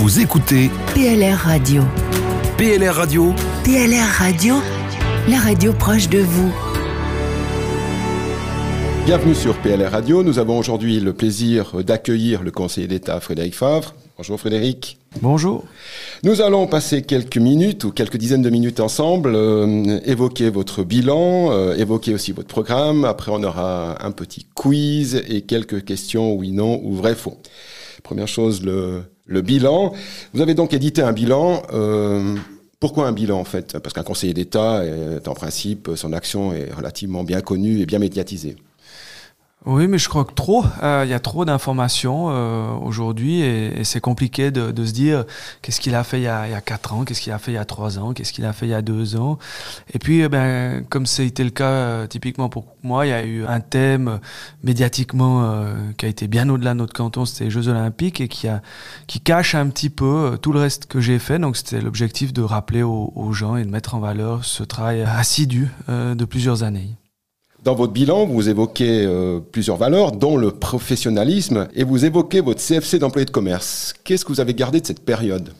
Vous écoutez PLR Radio. PLR Radio, PLR Radio, la radio proche de vous. Bienvenue sur PLR Radio. Nous avons aujourd'hui le plaisir d'accueillir le conseiller d'État Frédéric Favre. Bonjour Frédéric. Bonjour. Nous allons passer quelques minutes ou quelques dizaines de minutes ensemble, euh, évoquer votre bilan, euh, évoquer aussi votre programme. Après, on aura un petit quiz et quelques questions oui, non ou vrai, faux. Première chose, le, bilan. Vous avez donc édité un bilan. Euh, pourquoi un bilan en fait? Parce qu'un conseiller d'État, est, en principe, son action est relativement bien connue et bien médiatisée. Oui, mais je crois que trop, euh, il y a trop d'informations euh, aujourd'hui et, c'est compliqué de, se dire qu'est-ce qu'il a fait il y a, il y a 4 ans, qu'est-ce qu'il a fait il y a 3 ans, qu'est-ce qu'il a fait il y a 2 ans. Et puis, eh ben, comme c'était le cas euh, typiquement pour moi, il y a eu un thème médiatiquement qui a été bien au-delà de notre canton, c'était les Jeux Olympiques et qui, cache un petit peu tout le reste que j'ai fait. Donc c'était l'objectif de rappeler aux, gens et de mettre en valeur ce travail assidu de plusieurs années. Dans votre bilan, vous évoquez euh, plusieurs valeurs, dont le professionnalisme, et vous évoquez votre CFC d'employé de commerce. Qu'est-ce que vous avez gardé de cette période?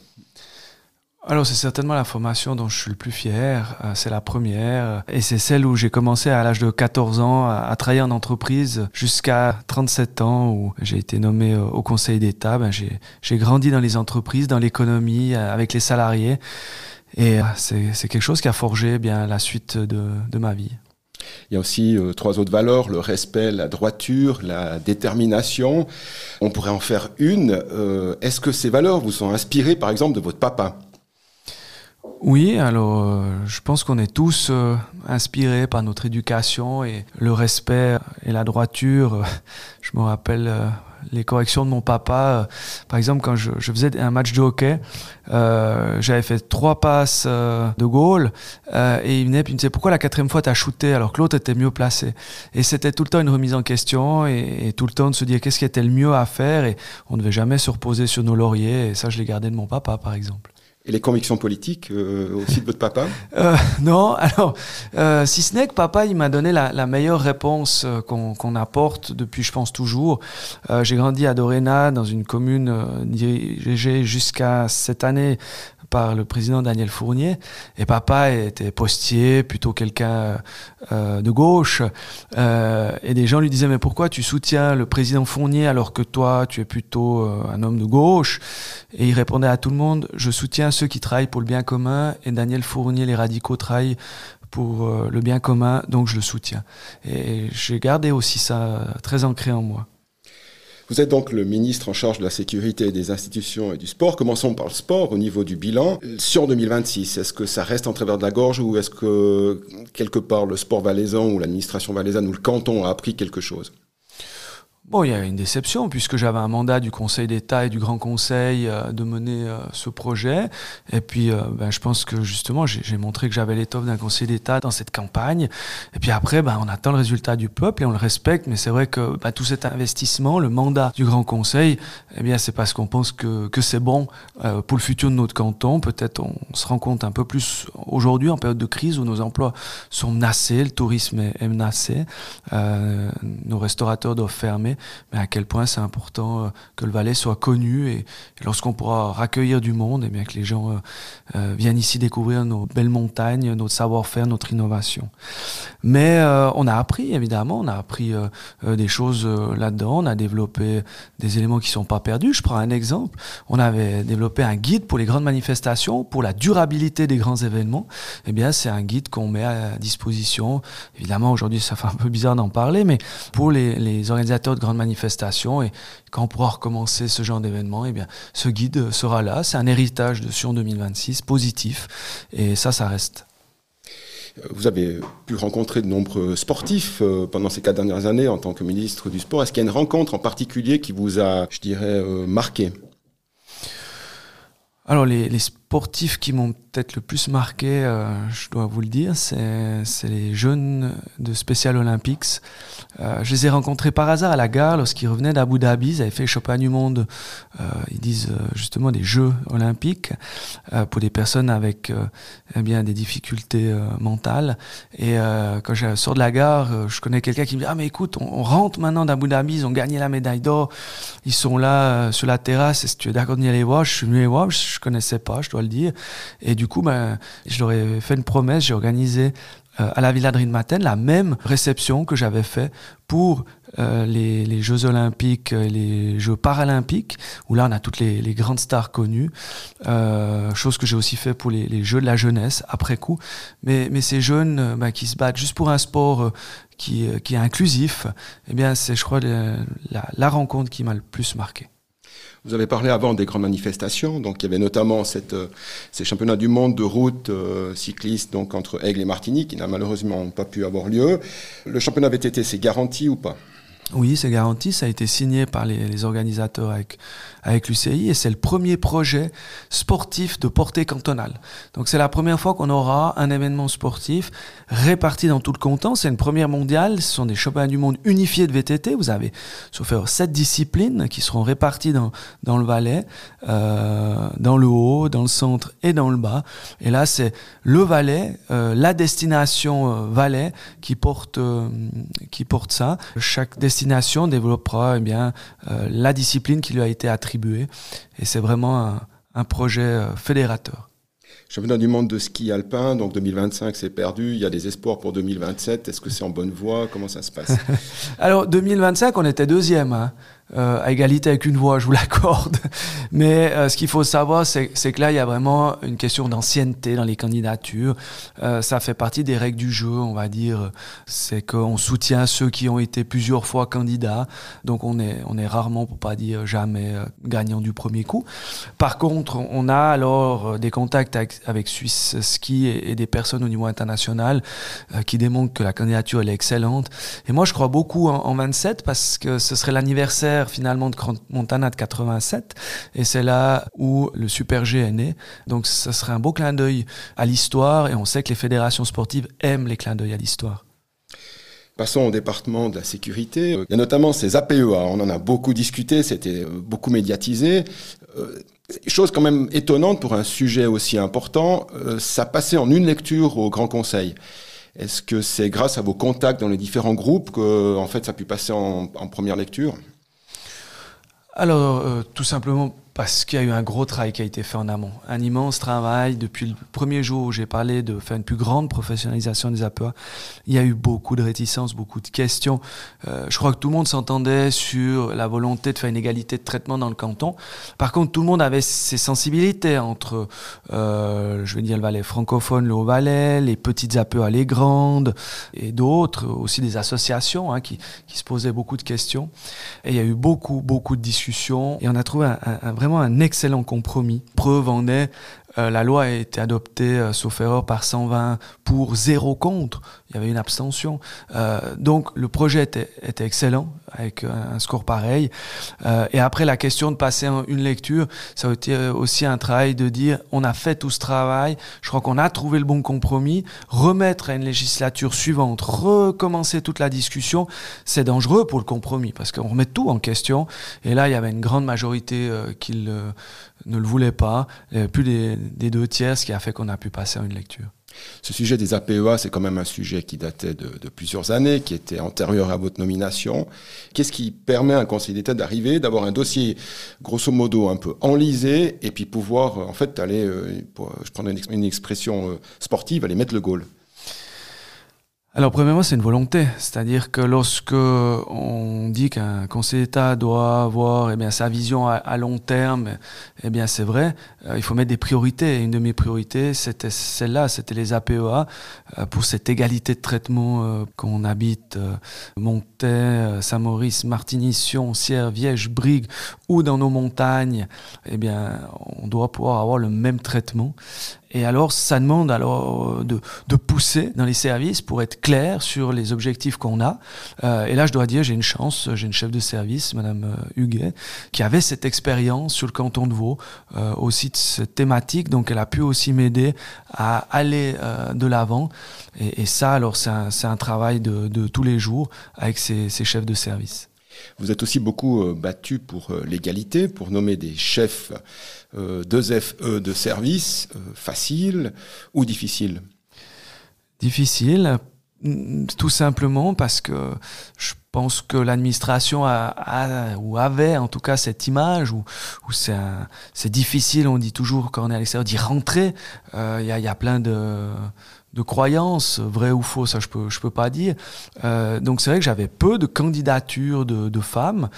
Alors c'est certainement la formation dont je suis le plus fier, euh, c'est la première, et c'est celle où j'ai commencé à l'âge de 14 ans à, travailler en entreprise jusqu'à 37 ans où j'ai été nommé euh, au Conseil d'État. Ben, j'ai grandi dans les entreprises, dans l'économie, avec les salariés, et c'est quelque chose qui a forgé bien la suite de ma vie. Il y a aussi euh, trois autres valeurs, le respect, la droiture, la détermination. On pourrait en faire une. Euh, Est-ce que ces valeurs vous sont inspirées, par exemple, de votre papa? Oui, alors euh, je pense qu'on est tous inspirés par notre éducation et le respect et la droiture. Je me rappelle les corrections de mon papa. par exemple, quand je, faisais un match de hockey, j'avais fait trois passes de goal et il venait puis il me disait pourquoi la quatrième fois t'as shooté alors que l'autre était mieux placé? Et c'était tout le temps une remise en question et, et tout le temps de se dire qu'est-ce qui était le mieux à faire? Et on ne devait jamais se reposer sur nos lauriers. Et ça, je l'ai gardé de mon papa, par exemple. Et les convictions politiques euh, aussi de votre papa euh, Non, alors, euh, si ce n'est que papa, il m'a donné la, la, meilleure réponse euh, qu'on qu apporte depuis, je pense, toujours. Euh, J'ai grandi à Doréna, dans une commune euh, dirigée jusqu'à cette année par le président Daniel Fournier. Et papa était postier, plutôt quelqu'un euh, de gauche. Euh, et des gens lui disaient, mais pourquoi tu soutiens le président Fournier alors que toi, tu es plutôt euh, un homme de gauche? Et il répondait à tout le monde, je soutiens ceux qui travaillent pour le bien commun. Et Daniel Fournier, les radicaux, travaillent pour euh, le bien commun, donc je le soutiens. Et j'ai gardé aussi ça très ancré en moi. Vous êtes donc le ministre en charge de la sécurité des institutions et du sport. Commençons par le sport au niveau du bilan. Sur 2026, est-ce que ça reste en travers de la gorge ou est-ce que quelque part le sport valaisan ou l'administration valaisanne ou le canton a appris quelque chose? Bon, il y a une déception puisque j'avais un mandat du Conseil d'État et du Grand Conseil euh, de mener euh, ce projet. Et puis, euh, ben, je pense que justement, j'ai montré que j'avais l'étoffe d'un Conseil d'État dans cette campagne. Et puis après, ben, on attend le résultat du peuple et on le respecte. Mais c'est vrai que ben, tout cet investissement, le mandat du Grand Conseil, eh bien, c'est parce qu'on pense que, que c'est bon pour le futur de notre canton. Peut-être on, se rend compte un peu plus aujourd'hui en période de crise où nos emplois sont menacés, le tourisme est, menacé, nos restaurateurs doivent fermer mais à quel point c'est important euh, que le Valais soit connu et, lorsqu'on pourra raccueillir du monde, et eh bien que les gens euh, euh, viennent ici découvrir nos belles montagnes, notre savoir-faire, notre innovation. Mais on a appris évidemment, on a appris des choses là-dedans, on a développé des éléments qui sont pas perdus. Je prends un exemple, on avait développé un guide pour les grandes manifestations, pour la durabilité des grands événements. Eh bien, c'est un guide qu'on met à disposition. Évidemment, aujourd'hui, ça fait un peu bizarre d'en parler, mais pour les, les organisateurs de grandes manifestations et quand on pourra recommencer ce genre d'événement, eh bien, ce guide sera là. C'est un héritage de Sion 2026 positif et ça, ça reste. Vous avez pu rencontrer de nombreux sportifs euh, pendant ces quatre dernières années en tant que ministre du Sport. Est-ce qu'il y a une rencontre en particulier qui vous a, je dirais, euh, marqué? Alors, les, les sportifs qui m'ont peut-être le plus marqué, euh, je dois vous le dire, c'est les jeunes de Special Olympics. Euh, je les ai rencontrés par hasard à la gare lorsqu'ils revenaient d'Abu Dhabi. Ils avaient fait le championnat du monde, euh, ils disent justement des Jeux olympiques pour des personnes avec eh bien des difficultés mentales. Et quand je sors de la gare, je connais quelqu'un qui me dit ah mais écoute, on, rentre maintenant d'Abu Dhabi, ils ont gagné la médaille d'or, ils sont là sur la terrasse. Est-ce que tu es d'accord d'y aller voir? Je suis venu les voir, je connaissais pas, je dois le dire. Et du coup, ben, je leur ai fait une promesse, j'ai organisé euh, à la Villa de Rinmaten la même réception que j'avais fait pour euh, les, les, Jeux Olympiques et les Jeux Paralympiques, où là on a toutes les, les grandes stars connues, euh, chose que j'ai aussi fait pour les, les, Jeux de la jeunesse après coup. Mais, mais ces jeunes euh, ben, qui se battent juste pour un sport euh, qui, qui est inclusif, eh bien c'est je crois la, la rencontre qui m'a le plus marqué. Vous avez parlé avant des grandes manifestations, donc il y avait notamment euh, ces championnats du monde de route euh, cycliste donc entre Aigle et Martinique, qui n'a malheureusement pas pu avoir lieu. Le championnat VTT, c'est garanti ou pas? Oui, c'est garanti. Ça a été signé par les, organisateurs avec, avec l'UCI et c'est le premier projet sportif de portée cantonale. Donc c'est la première fois qu'on aura un événement sportif réparti dans tout le canton. C'est une première mondiale. Ce sont des championnats du monde unifiés de VTT. Vous avez, sauf sept disciplines qui seront réparties dans, dans le Valais, euh, dans le haut, dans le centre et dans le bas. Et là, c'est le Valais, euh, la destination euh, Valais qui porte, euh, qui porte ça. Chaque destination destination développera eh bien, euh, la discipline qui lui a été attribuée. Et c'est vraiment un, un projet euh, fédérateur. Championnat du monde de ski alpin, donc 2025 c'est perdu, il y a des espoirs pour 2027, est-ce que c'est en bonne voie? Comment ça se passe? Alors 2025 on était deuxième, hein euh, à égalité avec une voix, je vous l'accorde. Mais euh, ce qu'il faut savoir, c'est que là, il y a vraiment une question d'ancienneté dans les candidatures. Euh, ça fait partie des règles du jeu, on va dire. C'est qu'on soutient ceux qui ont été plusieurs fois candidats. Donc on est, on est rarement, pour pas dire jamais, gagnant du premier coup. Par contre, on a alors des contacts avec, avec Suisse Ski et, des personnes au niveau international qui démontrent que la candidature elle est excellente. Et moi, je crois beaucoup en 27 parce que ce serait l'anniversaire finalement de Montana de 87 et c'est là où le Super G est né. Donc ça serait un beau clin d'œil à l'histoire et on sait que les fédérations sportives aiment les clins d'œil à l'histoire. Passons au département de la sécurité. Il y a notamment ces APEA. On en a beaucoup discuté, c'était beaucoup médiatisé. Euh, chose quand même étonnante pour un sujet aussi important, euh, ça passait en une lecture au Grand Conseil. Est-ce que c'est grâce à vos contacts dans les différents groupes que en fait ça a pu passer en première lecture? Alors, euh, tout simplement parce qu'il y a eu un gros travail qui a été fait en amont. Un immense travail. Depuis le premier jour où j'ai parlé de faire une plus grande professionnalisation des APA, il y a eu beaucoup de réticences, beaucoup de questions. Euh, je crois que tout le monde s'entendait sur la volonté de faire une égalité de traitement dans le canton. Par contre, tout le monde avait ses sensibilités entre, euh, je vais dire, le Valais francophone, le Haut-Valais, les petites APA, les grandes, et d'autres, aussi des associations hein, qui, se posaient beaucoup de questions. Et il y a eu beaucoup, beaucoup de discussions. Et on a trouvé un vrai un excellent compromis. Preuve en est, euh, la loi a été adoptée, euh, sauf erreur, par 120 pour zéro contre. Il y avait une abstention. Euh, donc le projet était, excellent, avec un score pareil. Et après, la question de passer une lecture, ça a été aussi un travail de dire, on a fait tout ce travail, je crois qu'on a trouvé le bon compromis, remettre à une législature suivante, recommencer toute la discussion, c'est dangereux pour le compromis, parce qu'on remet tout en question. Et là, il y avait une grande majorité qui ne le voulait pas, plus des, deux tiers, ce qui a fait qu'on a pu passer à une lecture. Ce sujet des APEA, c'est quand même un sujet qui datait de, plusieurs années, qui était antérieur à votre nomination. Qu'est-ce qui permet à un conseil d'État d'arriver, d'avoir un dossier grosso modo un peu enlisé, et puis pouvoir en fait aller, euh, je prends une, expression euh, sportive, aller mettre le goal? Alors, premièrement, c'est une volonté. C'est-à-dire que lorsque on dit qu'un conseil d'État doit avoir eh bien, sa vision à, long terme, eh bien, c'est vrai, il faut mettre des priorités. Une de mes priorités, c'était celle-là, c'était les APEA, euh, pour cette égalité de traitement euh, qu'on habite euh, euh, Saint-Maurice, Martigny, Sion, Sierre, Viège, Brigue ou dans nos montagnes. Eh bien, on doit pouvoir avoir le même traitement. Et alors, ça demande alors de, de pousser dans les services pour être clair sur les objectifs qu'on a. Euh, et là, je dois dire, j'ai une chance, j'ai une chef de service, Madame euh, Huguet, qui avait cette expérience sur le canton de Vaud, euh, aussi de cette thématique, donc elle a pu aussi m'aider à aller euh, de l'avant. Et, et, ça, alors, c'est un, un, travail de, de, tous les jours avec ces, chefs de service. Vous êtes aussi beaucoup euh, battu pour euh, l'égalité, pour nommer des chefs euh, de FE de service, euh, facile ou difficile Difficile, tout simplement parce que je pense que l'administration a, a, ou avait en tout cas cette image où, où c'est difficile, on dit toujours quand on est à l'extérieur, d'y rentrer. Il euh, y, a, y, a, plein de de croyances, vrai ou faux, ça je peux je peux pas dire. Euh, donc c'est vrai que j'avais peu de candidatures de, femmes,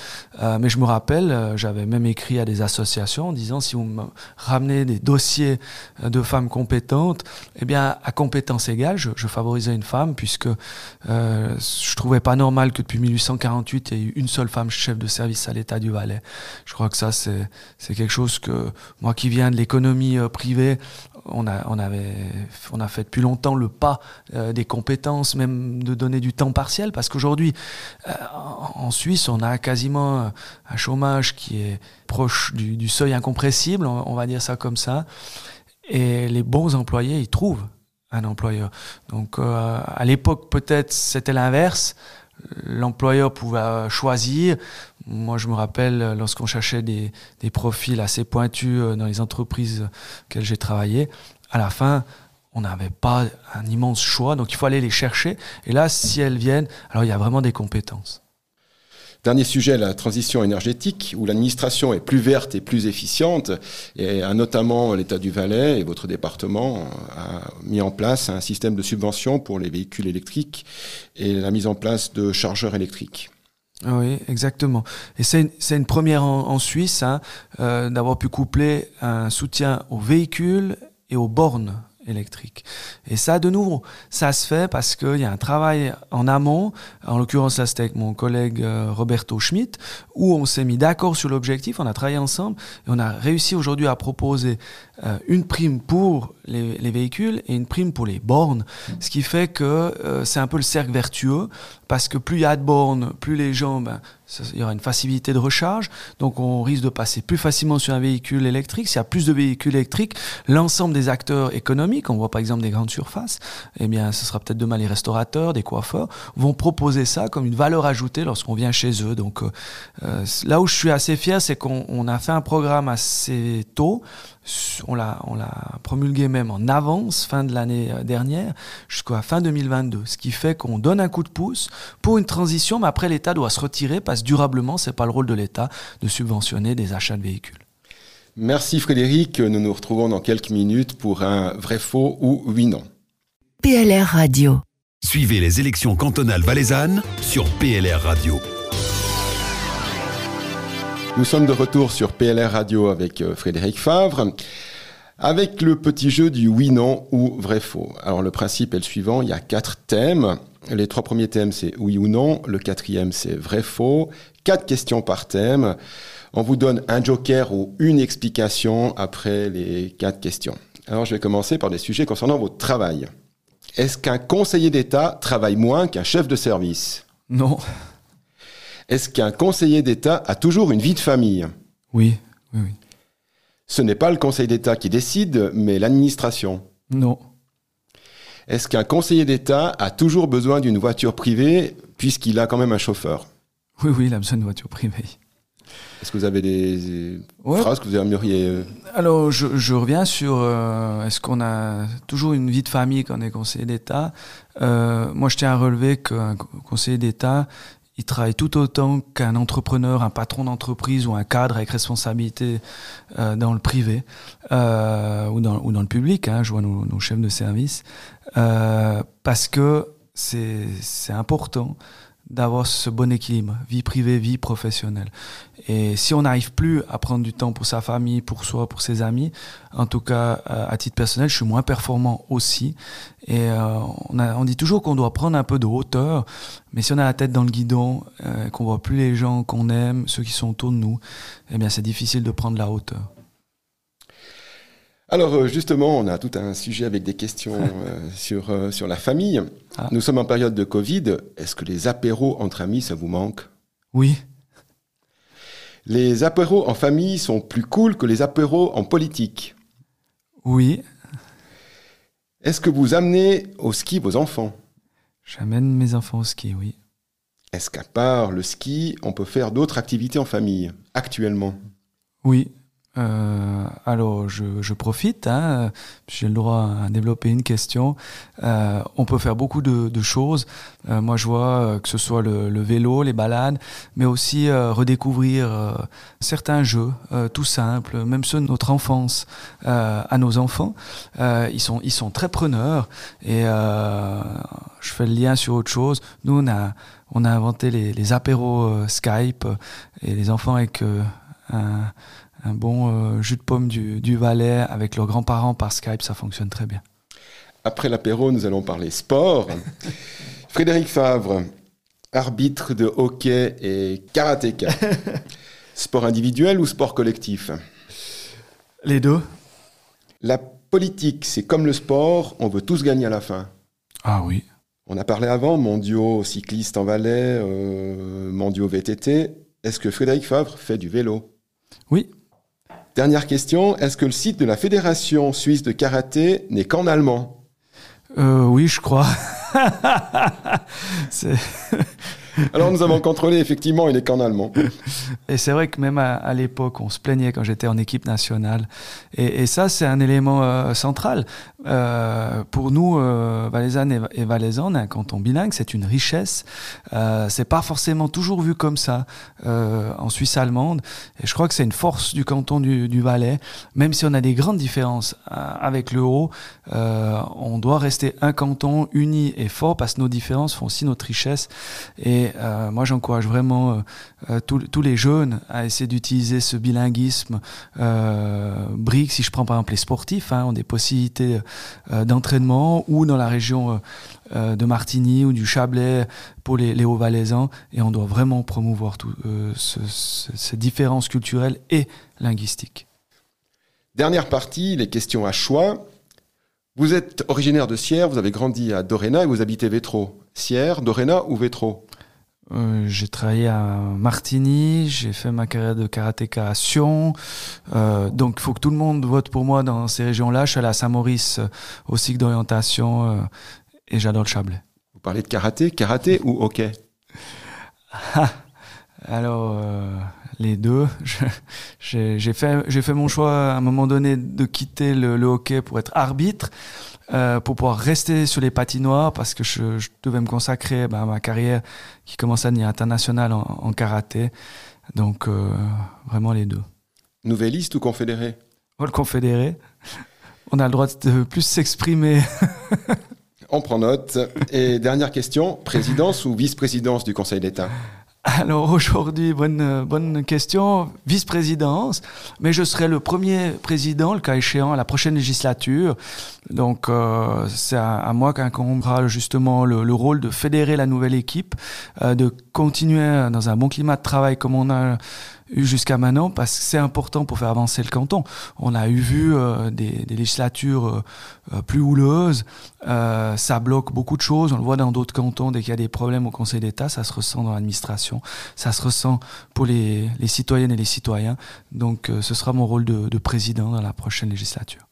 euh, mais je me rappelle, euh, j'avais même écrit à des associations en disant si vous me ramenez des dossiers de femmes compétentes, eh bien à compétence égale, je, favorisais une femme puisque je trouvais pas normal que depuis 1848 il y ait eu une seule femme chef de service à l'État du Valais. Je crois que ça c'est c'est quelque chose que moi qui viens de l'économie privée, on a on avait on a fait depuis longtemps le pas euh, des compétences, même de donner du temps partiel, parce qu'aujourd'hui, euh, en Suisse, on a quasiment un chômage qui est proche du, seuil incompressible, on, on, va dire ça comme ça, et les bons employés, ils trouvent un employeur. Donc euh, à l'époque, peut-être c'était l'inverse. L'employeur pouvait choisir. Moi, je me rappelle lorsqu'on cherchait des, profils assez pointus dans les entreprises auxquelles j'ai travaillé, à la fin, on n'avait pas un immense choix, donc il faut aller les chercher. Et là, si elles viennent, alors il y a vraiment des compétences. Dernier sujet, la transition énergétique, où l'administration est plus verte et plus efficiente, et notamment l'État du Valais et votre département a mis en place un système de subvention pour les véhicules électriques et la mise en place de chargeurs électriques. Oui, exactement. Et c'est une, première en, Suisse hein, euh, d'avoir pu coupler un soutien aux véhicules et aux bornes électrique. Et ça, de nouveau, ça se fait parce qu'il y a un travail en amont, en l'occurrence là c'était avec mon collègue euh, Roberto Schmidt, où on s'est mis d'accord sur l'objectif, on a travaillé ensemble et on a réussi aujourd'hui à proposer euh, une prime pour les, les, véhicules et une prime pour les bornes, ce qui fait que euh, c'est un peu le cercle vertueux, parce que plus il y a de bornes, plus les gens, ben, il y aura une facilité de recharge, donc on risque de passer plus facilement sur un véhicule électrique. S'il y a plus de véhicules électriques, l'ensemble des acteurs économiques, on voit par exemple des grandes surfaces, eh bien ce sera peut-être demain les restaurateurs, des coiffeurs, vont proposer ça comme une valeur ajoutée lorsqu'on vient chez eux. Donc euh, là où je suis assez fier, c'est qu'on a fait un programme assez tôt, on l'a promulgué même en avance fin de l'année dernière jusqu'à fin 2022 ce qui fait qu'on donne un coup de pouce pour une transition mais après l'État doit se retirer parce que durablement c'est pas le rôle de l'État de subventionner des achats de véhicules. Merci Frédéric, nous nous retrouvons dans quelques minutes pour un vrai faux ou oui non. PLR Radio. Suivez les élections cantonales valaisannes sur PLR Radio. Nous sommes de retour sur PLR Radio avec euh, Frédéric Favre, avec le petit jeu du oui, non ou vrai faux. Alors le principe est le suivant, il y a quatre thèmes. Les trois premiers thèmes c'est oui ou non, le quatrième c'est vrai faux. Quatre questions par thème. On vous donne un joker ou une explication après les quatre questions. Alors je vais commencer par des sujets concernant votre travail. Est-ce qu'un conseiller d'État travaille moins qu'un chef de service? Non. Est-ce qu'un conseiller d'État a toujours une vie de famille? Oui, oui, oui. Ce n'est pas le Conseil d'État qui décide, mais l'administration. Non. Est-ce qu'un conseiller d'État a toujours besoin d'une voiture privée puisqu'il a quand même un chauffeur? Oui, oui, il a besoin d'une voiture privée. Est-ce que vous avez des ouais. phrases que vous aimeriez euh... Alors, je, je, reviens sur euh, est-ce qu'on a toujours une vie de famille quand on est conseiller d'État? Euh, Moi, je tiens à relever qu'un conseiller d'État, il travaille tout autant qu'un entrepreneur, un patron d'entreprise ou un cadre avec responsabilité euh, dans le privé euh, ou, dans, le public. Hein, je vois nos, nos chefs de service. Euh, parce que c'est important d'avoir ce bon équilibre, vie privée, vie professionnelle. Et si on n'arrive plus à prendre du temps pour sa famille, pour soi, pour ses amis, en tout cas à titre personnel, je suis moins performant aussi. Et euh, on, dit toujours qu'on doit prendre un peu de hauteur, mais si on a la tête dans le guidon, euh, qu'on voit plus les gens qu'on aime, ceux qui sont autour de nous, eh bien c'est difficile de prendre la hauteur. Alors euh, justement, on a tout un sujet avec des questions euh, sur, euh, sur la famille. Ah. Nous sommes en période de Covid. Est-ce que les apéros entre amis, ça vous manque? Oui, Les apéros en famille sont plus cool que les apéros en politique. oui. Est-ce que vous amenez au ski vos enfants? J'amène mes enfants au ski, oui. Est-ce qu'à part le ski, on peut faire d'autres activités en famille actuellement? Oui. Euh, alors, je, profite, hein, j'ai le droit à développer une question. Euh, on peut faire beaucoup de, choses. Euh, moi, je vois que ce soit le, vélo, les balades, mais aussi redécouvrir certains jeux tout simples, même ceux de notre enfance à nos enfants. Ils, sont, ils sont très preneurs et je fais le lien sur autre chose. Nous, on a, on a inventé les, les apéros Skype et les enfants avec un un bon euh, jus de pomme du, du Valais avec leurs grands-parents par Skype, ça fonctionne très bien. Après l'apéro, nous allons parler sport. Frédéric Favre, arbitre de hockey et karatéka. sport individuel ou sport collectif? Les deux La politique, c'est comme le sport, on veut tous gagner à la fin. Ah oui. On a parlé avant, mondiaux cyclistes en Valais, euh, mondiaux VTT. Est-ce que Frédéric Favre fait du vélo? Oui. Dernière question, est-ce que le site de la Fédération suisse de karaté n'est qu'en allemand? Euh, oui, je crois. Alors nous avons contrôlé, effectivement, il n'est qu'en allemand. et c'est vrai que même à, l'époque, on se plaignait quand j'étais en équipe nationale. Et, ça, c'est un élément euh, central. Euh, pour nous, euh, et, et est un canton bilingue, c'est une richesse. Euh, c'est pas forcément toujours vu comme ça en Suisse allemande. Et je crois que c'est une force du canton du, Valais. Même si on a des grandes différences avec l'euro, euh, on doit rester un canton uni et fort parce que nos différences font aussi notre richesse. Euh, moi, j'encourage vraiment euh, euh, tous les jeunes à essayer d'utiliser ce bilinguisme. Euh, brique, si je prends par exemple les sportifs, hein, ont des possibilités d'entraînement ou dans la région de Martigny ou du Chablais pour les, Hauts-Valaisans. Et on doit vraiment promouvoir tout, ce- ce- ces différences culturelles et linguistiques. Dernière partie, les questions à choix. Vous êtes originaire de Sierre, vous avez grandi à Doréna et vous habitez Vétro. Sierre, Doréna ou Vétro? Euh, j'ai travaillé à Martigny, j'ai fait ma carrière de karatéka à Sion. Euh, donc, il faut que tout le monde vote pour moi dans ces régions-là. Je suis allé à Saint-Maurice euh, au cycle d'orientation euh, et j'adore le Chablais. Vous parlez de karaté, karaté ou hockey? Alors, euh, les deux. J'ai fait, mon choix à un moment donné de quitter le, le hockey pour être arbitre, euh, pour pouvoir rester sur les patinoires parce que je, je devais me consacrer ben, à ma carrière qui commence à devenir internationale en, en karaté. Donc, euh, vraiment les deux. Nouvelliste ou confédéré? Oh, le confédéré, on a le droit de plus s'exprimer. On prend note. Et dernière question, présidence ou vice-présidence du Conseil d'État? Alors aujourd'hui, bonne, bonne question, vice-présidence, mais je serai le premier président, le cas échéant, à la prochaine législature. Donc euh, c'est à, à moi qu'incombera justement le, le rôle de fédérer la nouvelle équipe, euh, de continuer dans un bon climat de travail comme on a eu jusqu'à maintenant, parce que c'est important pour faire avancer le canton. On a eu vu euh, des, des législatures euh, euh, plus houleuses, euh, ça bloque beaucoup de choses, on le voit dans d'autres cantons, dès qu'il y a des problèmes au Conseil d'État, ça se ressent dans l'administration, ça se ressent pour les, les citoyennes et les citoyens. Donc euh, ce sera mon rôle de, de président dans la prochaine législature.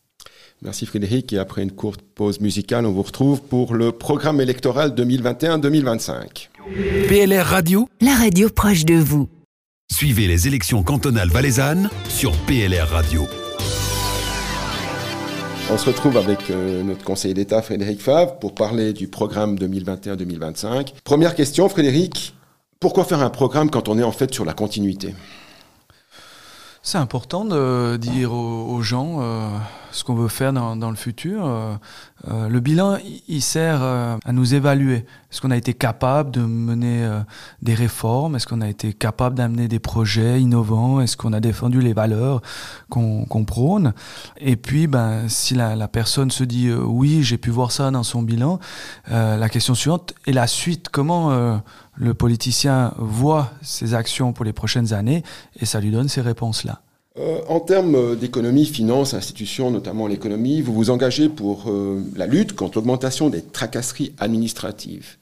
Merci Frédéric. Et après une courte pause musicale, on vous retrouve pour le programme électoral 2021-2025. PLR Radio, la radio proche de vous. Suivez les élections cantonales valaisannes sur PLR Radio. On se retrouve avec euh, notre conseiller d'État Frédéric Favre pour parler du programme 2021-2025. Première question, Frédéric. Pourquoi faire un programme quand on est en fait sur la continuité? C'est important de dire aux, gens euh, ce qu'on veut faire dans, le futur. Euh, euh, le bilan, il- sert à nous évaluer. Est-ce qu'on a été capable de mener des réformes? Est-ce qu'on a été capable d'amener des projets innovants? Est-ce qu'on a défendu les valeurs qu'on prône? Et puis, ben, si la, la personne se dit oui, j'ai pu voir ça dans son bilan, la question suivante est la suite. Comment le politicien voit ses actions pour les prochaines années et ça lui donne ces réponses-là. Euh, en termes d'économie, finance, institutions, notamment l'économie, vous vous engagez pour euh, la lutte contre l'augmentation des tracasseries administratives.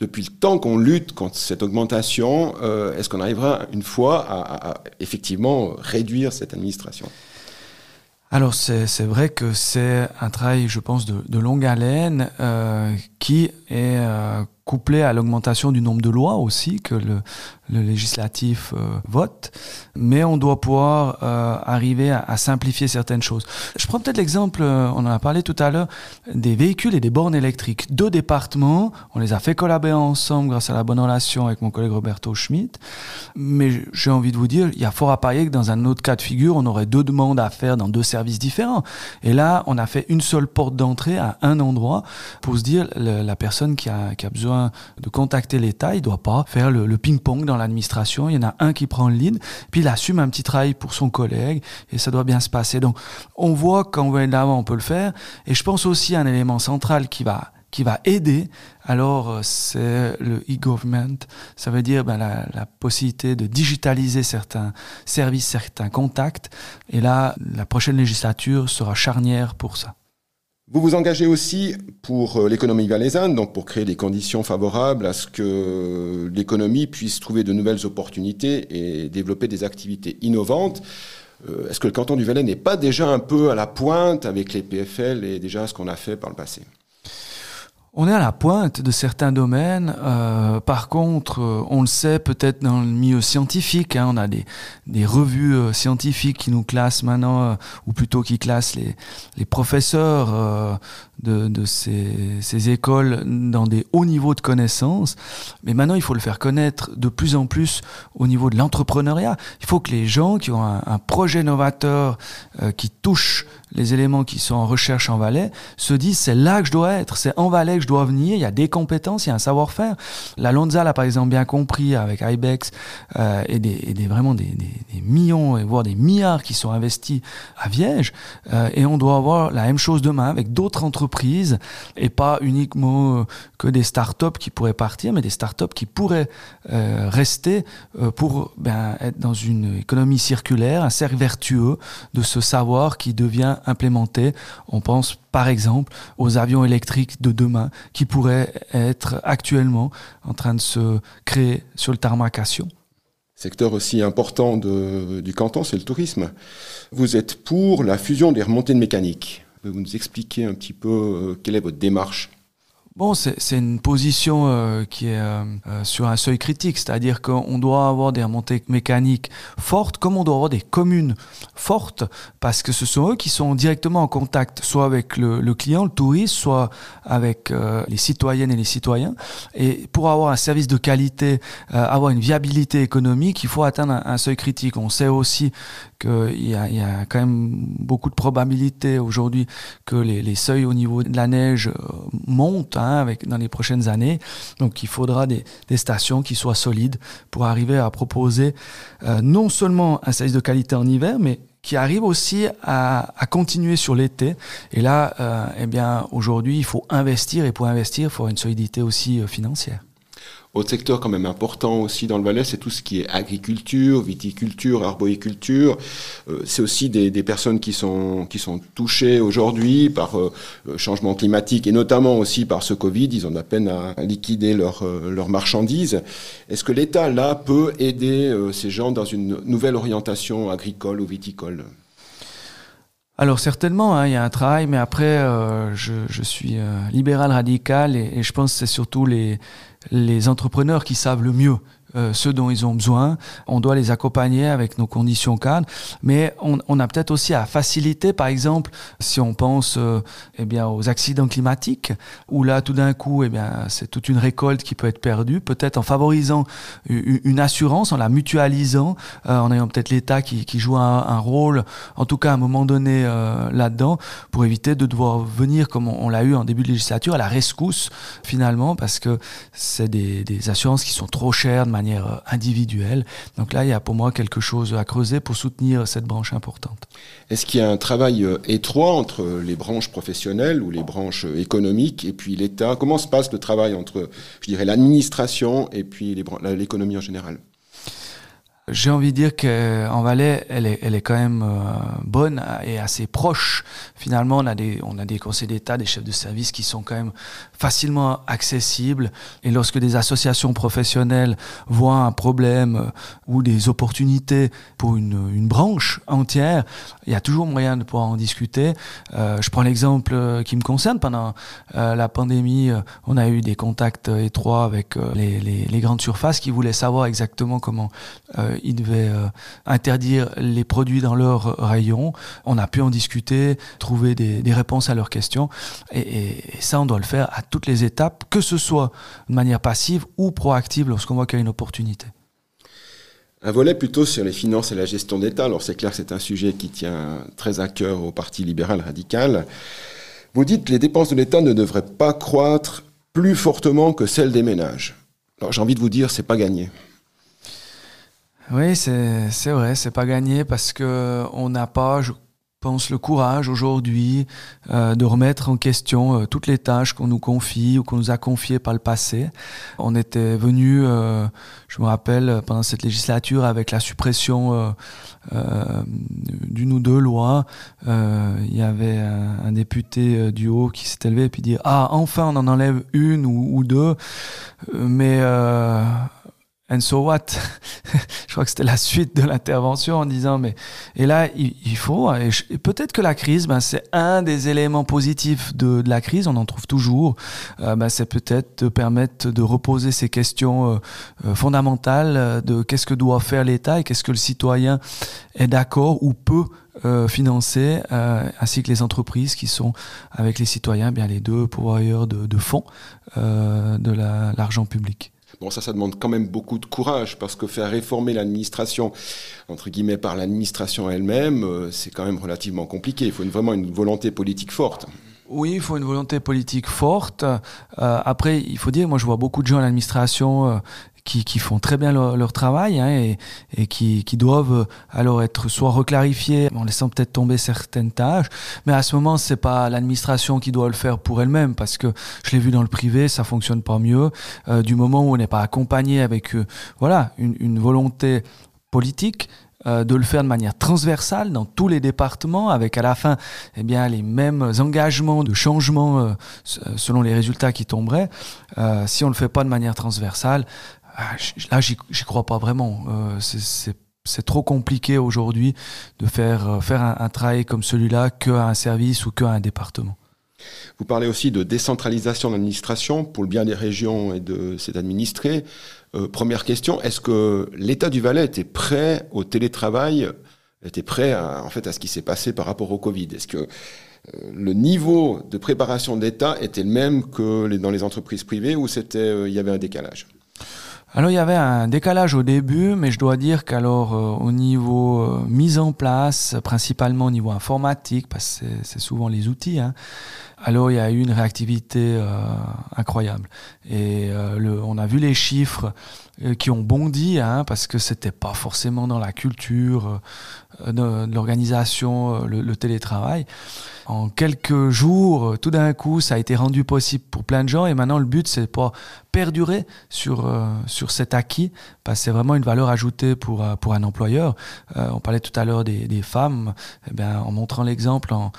Depuis le temps qu'on lutte contre cette augmentation, euh, est-ce qu'on arrivera une fois à, à, effectivement réduire cette administration? Alors c'est vrai que c'est un travail, je pense, de, de longue haleine euh, qui est euh, couplé à l'augmentation du nombre de lois aussi que le, le législatif euh, vote, mais on doit pouvoir euh, arriver à, simplifier certaines choses. Je prends peut-être l'exemple, euh, on en a parlé tout à l'heure, des véhicules et des bornes électriques. Deux départements, on les a fait collaborer ensemble grâce à la bonne relation avec mon collègue Roberto Schmidt, mais j'ai envie de vous dire, il y a fort à parier que dans un autre cas de figure, on aurait deux demandes à faire dans deux services différents. Et là, on a fait une seule porte d'entrée à un endroit pour se dire, la personne qui a, besoin de contacter l'État, il doit pas faire le, le ping-pong dans l'administration. Il y en a un qui prend le lead, puis il assume un petit travail pour son collègue et ça doit bien se passer. Donc, on voit quand on va l'avant, on peut le faire. Et je pense aussi à un élément central qui va qui va aider, alors c'est le e-government. Ça veut dire ben, la, possibilité de digitaliser certains services, certains contacts. Et là, la prochaine législature sera charnière pour ça. Vous vous engagez aussi pour euh, l'économie valaisanne, donc pour créer des conditions favorables à ce que l'économie puisse trouver de nouvelles opportunités et développer des activités innovantes. Euh, est-ce que le canton du Valais n'est pas déjà un peu à la pointe avec les PFL et déjà ce qu'on a fait par le passé? On est à la pointe de certains domaines. Euh, par contre, euh, on le sait peut-être dans le milieu scientifique. Hein, on a des, des revues euh, scientifiques qui nous classent maintenant, euh, ou plutôt qui classent les, les professeurs euh, de, de ces, ces, écoles dans des hauts niveaux de connaissances. Mais maintenant, il faut le faire connaître de plus en plus au niveau de l'entrepreneuriat. Il faut que les gens qui ont un, un projet novateur qui touche les éléments qui sont en recherche en Valais se disent c'est là que je dois être, c'est en Valais que je dois venir, il y a des compétences, il y a un savoir-faire. La Lonza l'a par exemple bien compris avec IBEX euh, et, des, et des, vraiment des, des, millions, voire des milliards qui sont investis à Viège euh, et on doit avoir la même chose demain avec d'autres entreprises et pas uniquement que des startups qui pourraient partir, mais des startups qui pourraient euh, rester euh, pour ben, être dans une économie circulaire, un cercle vertueux de ce savoir qui devient implémenté. On pense par exemple aux avions électriques de demain qui pourraient être actuellement en train de se créer sur le tarmac à. Secteur aussi important du canton, c'est le tourisme. Vous êtes pour la fusion des remontées de mécanique. Vous nous expliquer un petit peu euh, quelle est votre démarche? Bon, c'est une position euh, qui est euh, euh, sur un seuil critique, c'est-à-dire qu'on doit avoir des remontées mécaniques fortes, comme on doit avoir des communes fortes, parce que ce sont eux qui sont directement en contact, soit avec le, client, le touriste, soit avec les citoyennes et les citoyens. Et pour avoir un service de qualité, avoir une viabilité économique, il faut atteindre un, seuil critique. On sait aussi qu'il y, a quand même beaucoup de probabilités aujourd'hui que les, les, seuils au niveau de la neige montent hein, dans les prochaines années. Donc il faudra des, stations qui soient solides pour arriver à proposer euh, non seulement un service de qualité en hiver, mais qui arrive aussi à, à continuer sur l'été. Et là, euh, eh bien, aujourd'hui, il faut investir et pour investir, il faut une solidité aussi euh, financière. Autre secteur quand même important aussi dans le Valais, c'est tout ce qui est agriculture, viticulture, arboriculture. Euh, c'est aussi des, personnes qui sont, qui sont touchées aujourd'hui par euh, le changement climatique et notamment aussi par ce Covid. Ils ont à peine à liquider leurs leur marchandises. Est-ce que l'État, là, peut aider euh, ces gens dans une nouvelle orientation agricole ou viticole? Alors certainement, hein, il y a un travail, mais après, euh, je, je, suis euh, libéral radical et, je pense que c'est surtout les, les entrepreneurs qui savent le mieux euh, ce dont ils ont besoin. On doit les accompagner avec nos conditions cadres, mais on, on a peut-être aussi à faciliter, par exemple, si on pense euh, eh bien, aux accidents climatiques, où là, tout d'un coup, eh bien, c'est toute une récolte qui peut être perdue, peut-être en favorisant une, assurance, en la mutualisant, euh, en ayant peut-être l'État qui, qui joue un, un, rôle, en tout cas à un moment donné euh, là-dedans, pour éviter de devoir venir, comme on, on l'a eu en début de législature, à la rescousse, finalement, parce que c'est des, des assurances qui sont trop chères de manière euh, individuelle. Donc là, il y a pour moi quelque chose à creuser pour soutenir cette branche importante. Est-ce qu'il y a un travail euh, étroit entre les branches professionnelles ou les branches euh, économiques et puis l'État? Comment se passe le travail entre, je dirais, l'administration et puis l'économie en général? J'ai envie de dire qu'en Valais, elle est, elle est quand même euh, bonne et assez proche. Finalement, on a des, on a des conseils d'État, des chefs de service qui sont quand même facilement accessibles. Et lorsque des associations professionnelles voient un problème euh, ou des opportunités pour une, une branche entière, il y a toujours moyen de pouvoir en discuter. Euh, je prends l'exemple qui me concerne. Pendant la pandémie, on a eu des contacts étroits avec les, les, les, grandes surfaces qui voulaient savoir exactement comment ils devaient euh, interdire les produits dans leur rayon. On a pu en discuter, trouver des, réponses à leurs questions. Et, ça, on doit le faire à toutes les étapes, que ce soit de manière passive ou proactive lorsqu'on voit qu'il y a une opportunité. Un volet plutôt sur les finances et la gestion d'État. Alors c'est clair que c'est un sujet qui tient très à cœur au Parti libéral radical. Vous dites que les dépenses de l'État ne devraient pas croître plus fortement que celles des ménages. Alors j'ai envie de vous dire, c'est pas gagné. Oui, c'est vrai, c'est pas gagné parce que on n'a pas, je pense, le courage aujourd'hui euh, de remettre en question euh, toutes les tâches qu'on nous confie ou qu'on nous a confiées par le passé. On était venu, euh, je me rappelle, pendant cette législature avec la suppression d'une ou deux lois, il y avait un, député du haut qui s'est élevé et puis dit ah enfin on en enlève une ou, ou deux, mais And so what? Je crois que c'était la suite de l'intervention en disant mais et là il, faut et, peut-être que la crise ben, c'est un des éléments positifs de, de, la crise on en trouve toujours euh, ben, c'est peut-être de permettre de reposer ces questions euh, euh, fondamentales de qu'est-ce que doit faire l'État et qu'est-ce que le citoyen est d'accord ou peut financer, ainsi que les entreprises qui sont avec les citoyens, bien les deux pourvoyeurs de, de fonds de l'argent public. Bon, ça, ça demande quand même beaucoup de courage, parce que faire réformer l'administration, entre guillemets, par l'administration elle-même, euh, c'est quand même relativement compliqué. Il faut vraiment une volonté politique forte. Oui, il faut une volonté politique forte. Euh, après, il faut dire, moi je vois beaucoup de gens à l'administration euh, qui, qui, font très bien leur, travail hein, et, et qui, qui, doivent alors être soit reclarifiés en laissant peut-être tomber certaines tâches, mais à ce moment c'est pas l'administration qui doit le faire pour elle-même parce que je l'ai vu dans le privé, ça fonctionne pas mieux. Euh, du moment où on n'est pas accompagné avec euh, voilà une, une volonté politique, euh, de le faire de manière transversale dans tous les départements, avec à la fin eh bien, les mêmes engagements de changement euh, selon les résultats qui tomberaient. Euh, si on le fait pas de manière transversale, ah, là, j'y crois pas vraiment. c'est trop compliqué aujourd'hui de faire, faire un, travail comme celui-là qu'à un service ou qu'à un département. Vous parlez aussi de décentralisation de l'administration pour le bien des régions et de ses administrés. Euh, première question, est-ce que l'État du Valais était prêt au télétravail, était prêt à, en fait à ce qui s'est passé par rapport au Covid? Est-ce que euh, le niveau de préparation d'État était le même que dans les entreprises privées ou euh, il y avait un décalage? Alors il y avait un décalage au début, mais je dois dire qu'alors au niveau mise en place, principalement au niveau informatique, parce que c'est souvent les outils, hein, alors il y a eu une réactivité euh, incroyable. Et euh, le, on a vu les chiffres euh, qui ont bondi, hein, parce que c'était pas forcément dans la culture de, de l'organisation, le, le, télétravail. En quelques jours, tout d'un coup, ça a été rendu possible pour plein de gens. Et maintenant, le but, c'est pas perdurer sur sur cet acquis, parce que c'est vraiment une valeur ajoutée pour pour un employeur. on parlait tout à l'heure des, femmes. Eh bien, en montrant l'exemple, en,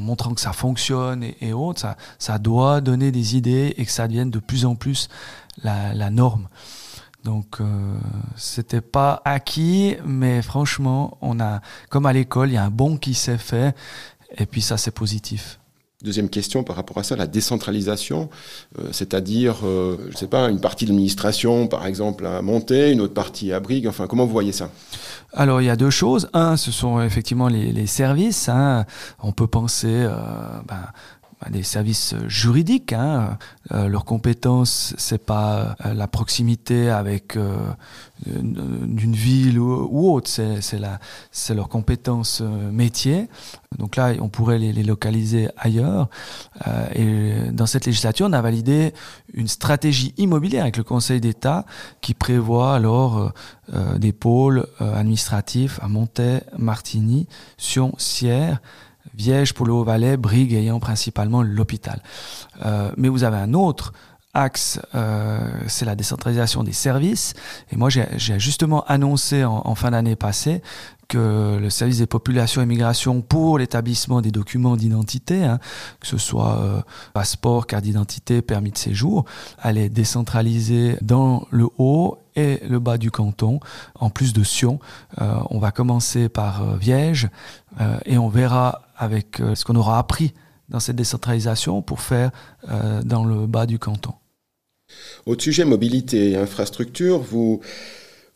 montrant que ça fonctionne et, autres, ça, doit donner des idées et que ça devienne de plus en plus la norme. Donc euh, c'était pas acquis, mais franchement, on a, comme à l'école, il y a un bon qui s'est fait, et puis ça c'est positif. Deuxième question par rapport à ça, la décentralisation, euh, c'est-à-dire, euh, je sais pas, une partie de l'administration, par exemple, à Monter, une autre partie à Brigue, enfin, comment vous voyez ça? Alors, il y a deux choses. Un, ce sont effectivement les, les services. Hein. On peut penser, euh, ben, des services juridiques. Hein. Euh, leur compétence, c'est pas euh, la proximité avec euh, d'une ville ou, autre, c'est leur compétence euh, métier. Donc là, on pourrait les, localiser ailleurs. Euh, et dans cette législature, on a validé une stratégie immobilière avec le Conseil d'État qui prévoit alors euh, des pôles administratifs à Montaix, Martigny, Sion, Sierre Viège pour le Haut-Valais, Brigue ayant principalement l'hôpital. Euh, mais vous avez un autre axe, euh, c'est la décentralisation des services. Et moi, j'ai justement annoncé en, fin d'année passée que le service des populations et migrations pour l'établissement des documents d'identité, hein, que ce soit euh, passeport, carte d'identité, permis de séjour, allait décentraliser dans le haut et le bas du canton, en plus de Sion. On va commencer par Viège et on verra avec ce qu'on aura appris dans cette décentralisation pour faire dans le bas du canton. Au sujet mobilité et infrastructure, vous,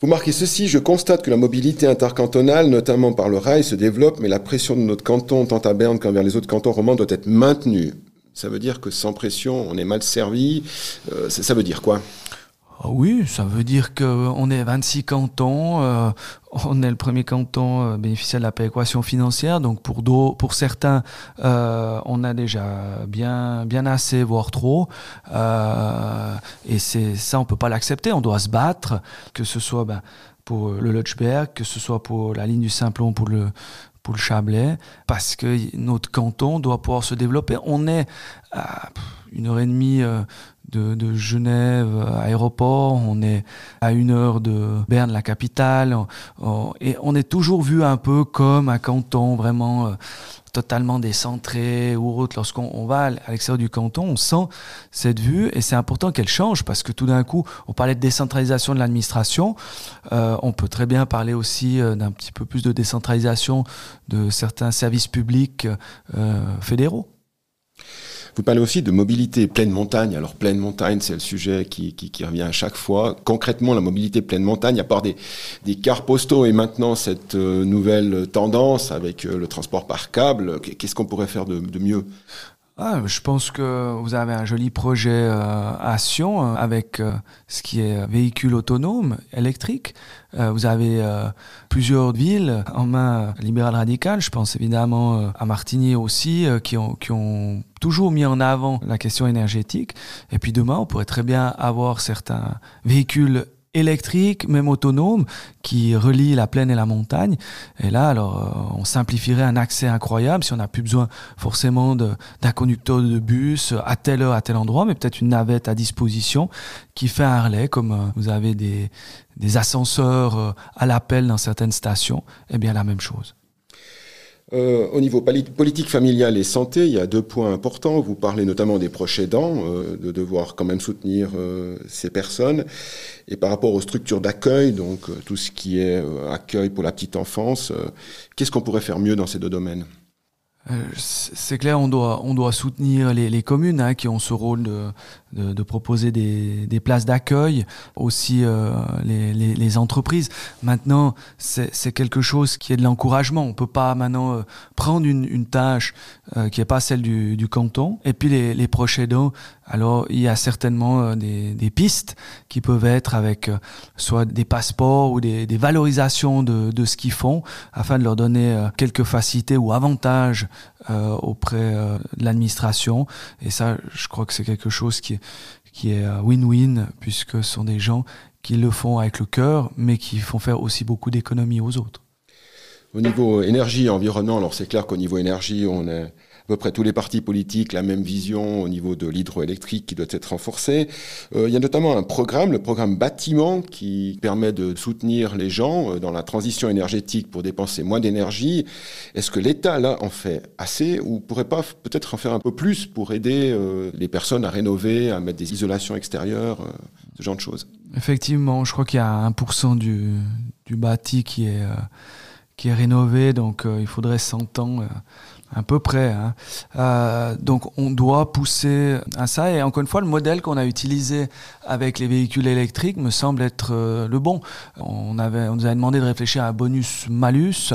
vous marquez ceci, je constate que la mobilité intercantonale, notamment par le rail, se développe, mais la pression de notre canton, tant à Berne qu'envers les autres cantons romans, doit être maintenue. Ça veut dire que sans pression, on est mal servi. Euh, ça veut dire quoi? Oui, ça veut dire qu'on est 26 cantons, euh, on est le premier canton euh, bénéficiaire de la péréquation financière, donc pour, pour certains, euh, on a déjà bien, assez, voire trop, et ça, on peut pas l'accepter, on doit se battre, que ce soit ben, pour le Lutschberg, que ce soit pour la ligne du Simplon, pour le, pour le Chablais, parce que notre canton doit pouvoir se développer. On est à une heure et demie de, Genève aéroport, on est à une heure de Berne, la capitale, et on est toujours vu un peu comme un canton vraiment euh, totalement décentré ou autre. Lorsqu'on va à l'extérieur du canton, on sent cette vue et c'est important qu'elle change parce que tout d'un coup, on parlait de décentralisation de l'administration. Euh, on peut très bien parler aussi euh, d'un petit peu plus de décentralisation de certains services publics fédéraux. Vous parlez aussi de mobilité pleine montagne. Alors pleine montagne, c'est le sujet qui, qui, revient à chaque fois. Concrètement, la mobilité pleine montagne, à part des, des cars postaux et maintenant cette euh, nouvelle tendance avec euh, le transport par câble, qu'est-ce qu'on pourrait faire de, de mieux? Ah, je pense que vous avez un joli projet euh, à Sion euh, avec euh, ce qui est véhicule autonome électrique. vous avez plusieurs villes en main libérale radicale. Je pense évidemment à Martigny aussi, qui, ont, qui ont toujours mis en avant la question énergétique. Et puis demain, on pourrait très bien avoir certains véhicules électrique, même autonome, qui relie la plaine et la montagne. Et là, alors, euh, on simplifierait un accès incroyable si on n'a plus besoin forcément d'un conducteur de bus à telle heure, à tel endroit, mais peut-être une navette à disposition qui fait un relais, comme euh, vous avez des, des ascenseurs euh, à l'appel dans certaines stations. Eh bien, la même chose. Euh, au niveau politique familiale et santé, il y a deux points importants. Vous parlez notamment des proches aidants, euh, de devoir quand même soutenir euh, ces personnes. Et par rapport aux structures d'accueil, donc tout ce qui est accueil pour la petite enfance, qu'est-ce qu'on pourrait faire mieux dans ces deux domaines? C'est clair, on doit, on doit soutenir les, les communes hein, qui ont ce rôle de, de, de proposer des, des places d'accueil, aussi euh, les, les, les, entreprises. Maintenant, c'est quelque chose qui est de l'encouragement. On peut pas maintenant euh, prendre une, une tâche euh, qui est pas celle du, du, canton et puis les, les proches. Alors, il y a certainement euh, des, des, pistes qui peuvent être avec soit des passeports ou des, des valorisations de, de ce qu'ils font afin de leur donner quelques facilités ou avantages auprès de l'administration. Et ça, je crois que c'est quelque chose qui est qui est win-win, puisque ce sont des gens qui le font avec le cœur, mais qui font faire aussi beaucoup d'économies aux autres. Au niveau énergie environnement, alors c'est clair qu'au niveau énergie, on est peu près tous les partis politiques la même vision au niveau de l'hydroélectrique qui doit être renforcée. Euh, il y a notamment un programme, le programme bâtiment, qui permet de soutenir les gens euh, dans la transition énergétique pour dépenser moins d'énergie. Est-ce que l'État, là, en fait assez ou pourrait pas peut-être en faire un peu plus pour aider euh, les personnes à rénover, à mettre des isolations extérieures, ce genre de choses? Effectivement, je crois qu'il y a 1% du, du bâti qui est, qui est rénové, donc il faudrait 100 ans à peu près. Hein. Euh, donc on doit pousser à ça. Et encore une fois, le modèle qu'on a utilisé avec les véhicules électriques me semble être euh, le bon. On, avait, on nous avait demandé de réfléchir à un bonus-malus.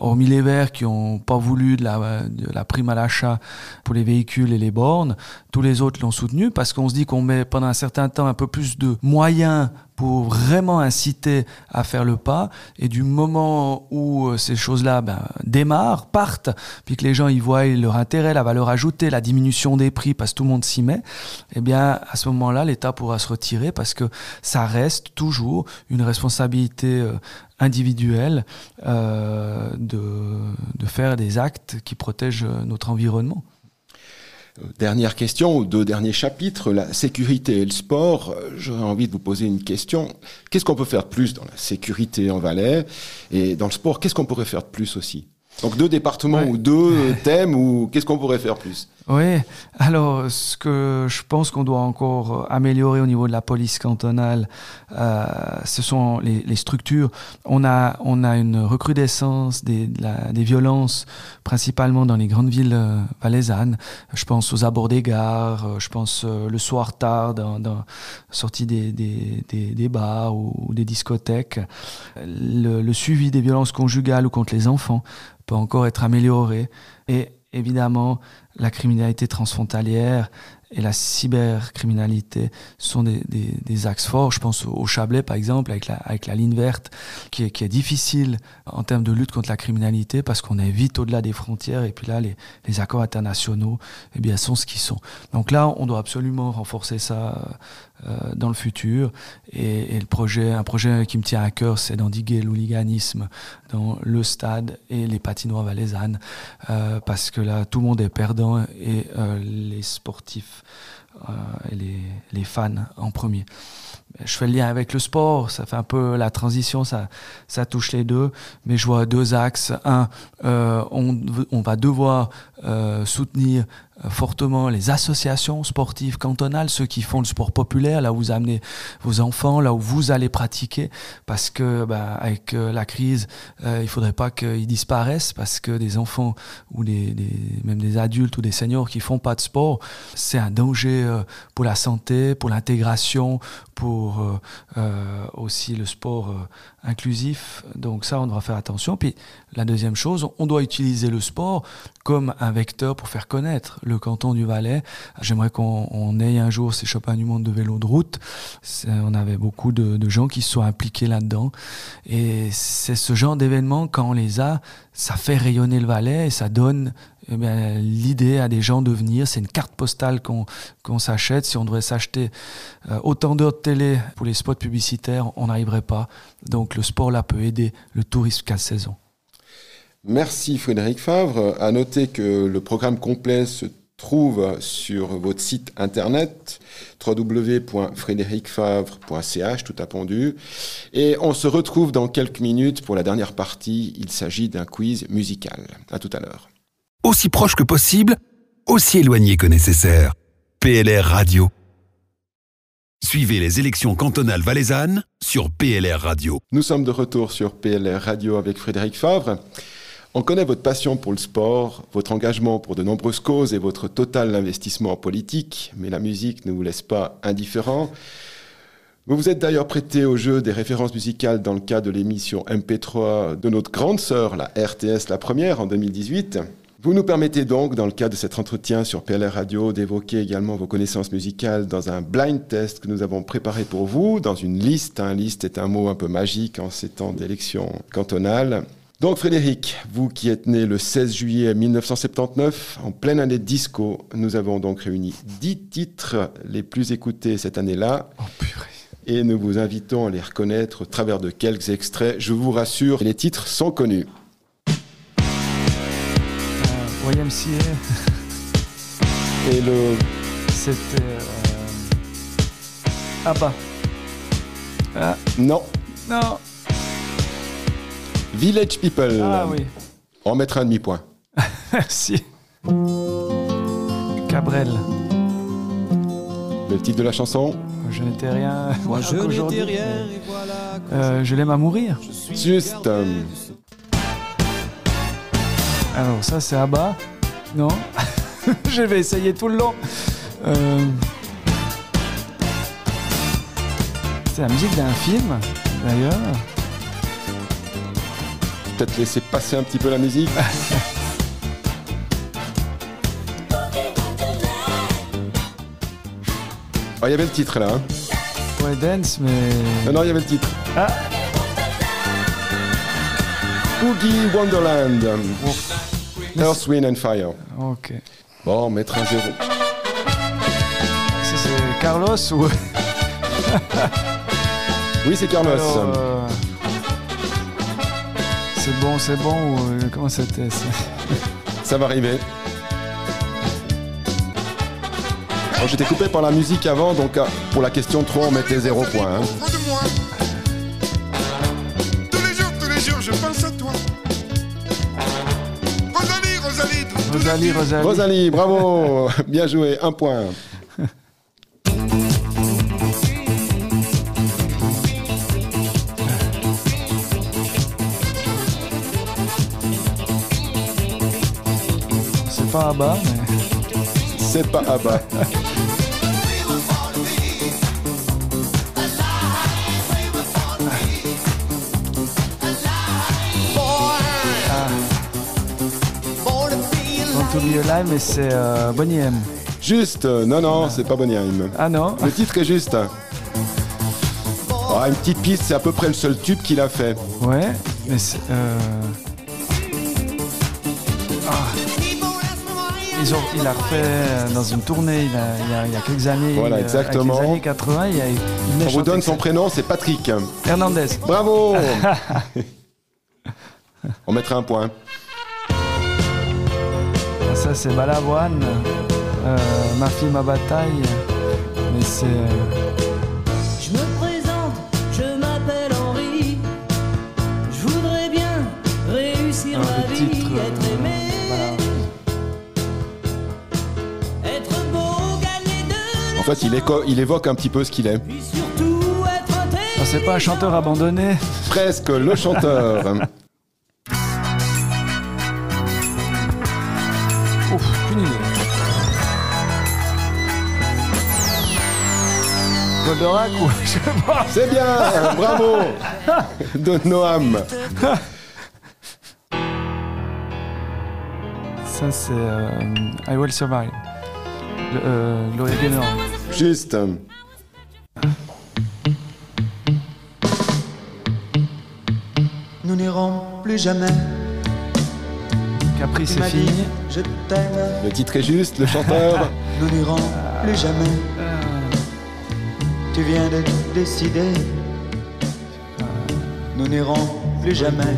Hormis les verts qui n'ont pas voulu de la, de la prime à l'achat pour les véhicules et les bornes, tous les autres l'ont soutenu parce qu'on se dit qu'on met pendant un certain temps un peu plus de moyens pour vraiment inciter à faire le pas. Et du moment où euh, ces choses-là ben, démarrent, partent, puis que les gens y voient leur intérêt, la valeur ajoutée, la diminution des prix, parce que tout le monde s'y met, eh bien, à ce moment-là, l'État pourra se retirer parce que ça reste toujours une responsabilité euh, individuelle euh, de, de faire des actes qui protègent notre environnement. Dernière question, ou deux derniers chapitres, la sécurité et le sport. J'aurais envie de vous poser une question. Qu'est-ce qu'on peut faire de plus dans la sécurité en Valais Et dans le sport, qu'est-ce qu'on pourrait faire de plus aussi? Donc deux départements ou deux thèmes ou qu'est-ce qu'on pourrait faire plus? Oui, alors ce que je pense qu'on doit encore améliorer au niveau de la police cantonale, euh, ce sont les, structures. On a, on a une recrudescence des, violences, principalement dans les grandes villes euh, valaisannes. Je pense aux abords des gares, euh, je pense euh, le soir tard, dans, dans sortie des, des, des, bars ou, ou, des discothèques. Le, le suivi des violences conjugales ou contre les enfants peut encore être amélioré. Et évidemment, la criminalité transfrontalière et la cybercriminalité sont des, des, des, axes forts. Je pense au Chablais, par exemple, avec la, avec la ligne verte, qui est, qui est difficile en termes de lutte contre la criminalité parce qu'on est vite au-delà des frontières. Et puis là, les, les accords internationaux eh bien, sont ce qu'ils sont. Donc là, on doit absolument renforcer ça euh, dans le futur. Et, le projet, un projet qui me tient à cœur, c'est d'endiguer l'hooliganisme dans le stade et les patinoires valaisannes, euh, parce que là, tout le monde est perdant et euh, les sportifs euh, et les, fans en premier. Je fais le lien avec le sport, ça fait un peu la transition, ça, ça touche les deux, mais je vois deux axes. Un, euh, on, on, va devoir euh, soutenir fortement les associations sportives cantonales, ceux qui font le sport populaire, là où vous amenez vos enfants, là où vous allez pratiquer, parce que bah, avec euh, la crise, euh, il faudrait pas qu'ils disparaissent, parce que des enfants ou des, même des adultes ou des seniors qui font pas de sport, c'est un danger euh, pour la santé, pour l'intégration, pour euh, euh, aussi le sport inclusif. Donc ça, on doit faire attention. Puis la deuxième chose, on doit utiliser le sport comme un vecteur pour faire connaître le canton du Valais. J'aimerais qu'on ait un jour ces Chopins du monde de vélo de route. On avait beaucoup de, de, gens qui se sont impliqués là-dedans. Et c'est ce genre d'événements, quand on les a, ça fait rayonner le Valais et ça donne eh l'idée à des gens de venir. C'est une carte postale qu'on qu s'achète. Si on devrait s'acheter euh, autant d'heures de télé pour les spots publicitaires, on n'arriverait pas. Donc le sport là peut aider le tourisme qu'à saison. Merci Frédéric Favre. À noter que le programme complet se trouve sur votre site internet www.frédéricfavre.ch tout appendu et on se retrouve dans quelques minutes pour la dernière partie il s'agit d'un quiz musical à tout à l'heure aussi proche que possible aussi éloigné que nécessaire PLR Radio Suivez les élections cantonales valaisannes sur PLR Radio. Nous sommes de retour sur PLR Radio avec Frédéric Favre. On connaît votre passion pour le sport, votre engagement pour de nombreuses causes et votre total investissement en politique, mais la musique ne vous laisse pas indifférent. Vous vous êtes d'ailleurs prêté au jeu des références musicales dans le cadre de l'émission MP3 de notre grande sœur, la RTS La Première, en 2018. Vous nous permettez donc, dans le cadre de cet entretien sur PLR Radio, d'évoquer également vos connaissances musicales dans un blind test que nous avons préparé pour vous, dans une liste. Un liste est un mot un peu magique en ces temps d'élections cantonales. Donc Frédéric, vous qui êtes né le 16 juillet 1979, en pleine année de disco, nous avons donc réuni 10 titres les plus écoutés cette année-là. Oh purée et nous vous invitons à les reconnaître au travers de quelques extraits. Je vous rassure, les titres sont connus. YMCA. Et le. C'était. Euh... Abba. Ah. Non. Non. Village People. Ah oui. On mettra un demi-point. Merci. Cabrel. Le titre de la chanson Je n'étais rien. Moi je n'étais rien. Et voilà euh, je l'aime à mourir. Juste. Euh... Alors ça c'est Abba Non? Je vais essayer tout le long. Euh... C'est la musique d'un film d'ailleurs. Peut-être laisser passer un petit peu la musique. Oh, il y avait le titre là. Hein. Ouais, Dance, mais. Non, non, il y avait le titre. Ah Boogie Wonderland. Earth, Wind and Fire. Ok. Bon, on mettra un zéro. Ça, c'est Carlos ou. oui, c'est Carlos. Alors, euh... C'est bon, c'est bon ou. Comment c'était ça Ça va arriver. Oh, J'étais coupé par la musique avant, donc euh, pour la question 3, on mettait 0 points. hein. Rosalie, bravo Bien joué, un point. C'est pas à bas, mais. C'est pas à bas. to be alive, mais c'est euh, Bonnie M. Juste, euh, non, non, c'est pas Bonheim. Ah non Le titre est juste. Ah, une petite piste, c'est à peu près le seul tube qu'il a fait. Ouais, mais c'est. euh, Ah. Ils ont, il a refait euh, dans une tournée il, a, il y a- il y a quelques années. Voilà, euh, exactement. Avec les années 80, il, y a, il venait On vous donne son prénom, c'est Patrick. Hernandez. Bravo On mettra un point. Ça, c'est Balavoine. Euh, ma fille, ma bataille. Mais c'est. euh, Je me présente, je m'appelle Henri. Je voudrais bien réussir ma vie, euh, être aimé. voilà. Être beau, gagner de En fait, il, éco- il évoque un petit peu ce qu'il être Ah, c'est pas un chanteur abandonné. Presque le chanteur. Goldorak ou je sais pas. C'est bien, bravo De Noam. Ça, c'est euh, I Will Survive. Le, euh, Gloria Gaynor. Juste. Nous n'irons plus jamais. Capri, Tu c'est m'as dit, fini. je t'aime. Le titre est juste, le chanteur. Nous n'irons plus jamais. Tu viens de décider. Nous n'irons plus jamais.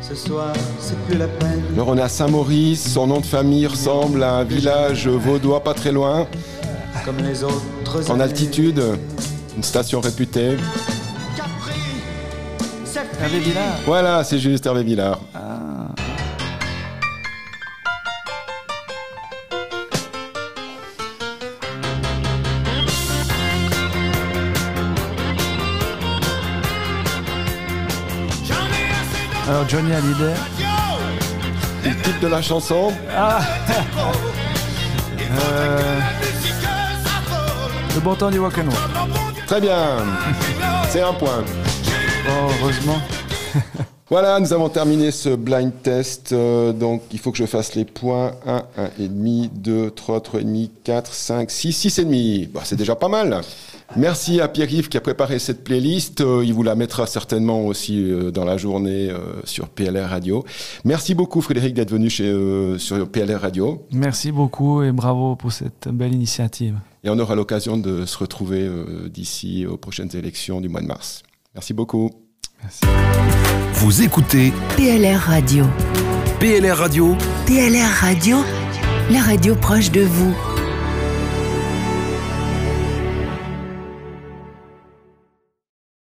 Ce soir, c'est plus la peine. Alors on est à Saint-Maurice, son nom de famille ressemble à un village vaudois pas très loin, Comme les autres. en altitude, une station réputée. Capri, c'est Hervé Villard. Voilà, c'est juste Hervé Villard. Johnny Hallyday. Le titre de la chanson, Euh, le bon temps du rock'n'roll. très bien. C'est un point. Oh, heureusement. Voilà, nous avons terminé ce blind test. euh, donc, il faut que je fasse les points. 1, 1,5, 2, 3, 3,5, 4, 5, 6, 6,5. Bah, c'est déjà pas mal. Merci à Pierre-Yves qui a préparé cette playlist. Euh, il vous la mettra certainement aussi euh, dans la journée euh, sur PLR Radio. Merci beaucoup Frédéric d'être venu chez, euh, sur PLR Radio. Merci beaucoup et bravo pour cette belle initiative. Et on aura l'occasion de se retrouver euh, d'ici aux prochaines élections du mois de mars. Merci beaucoup. Vous écoutez PLR Radio. PLR Radio PLR Radio, la radio proche de vous.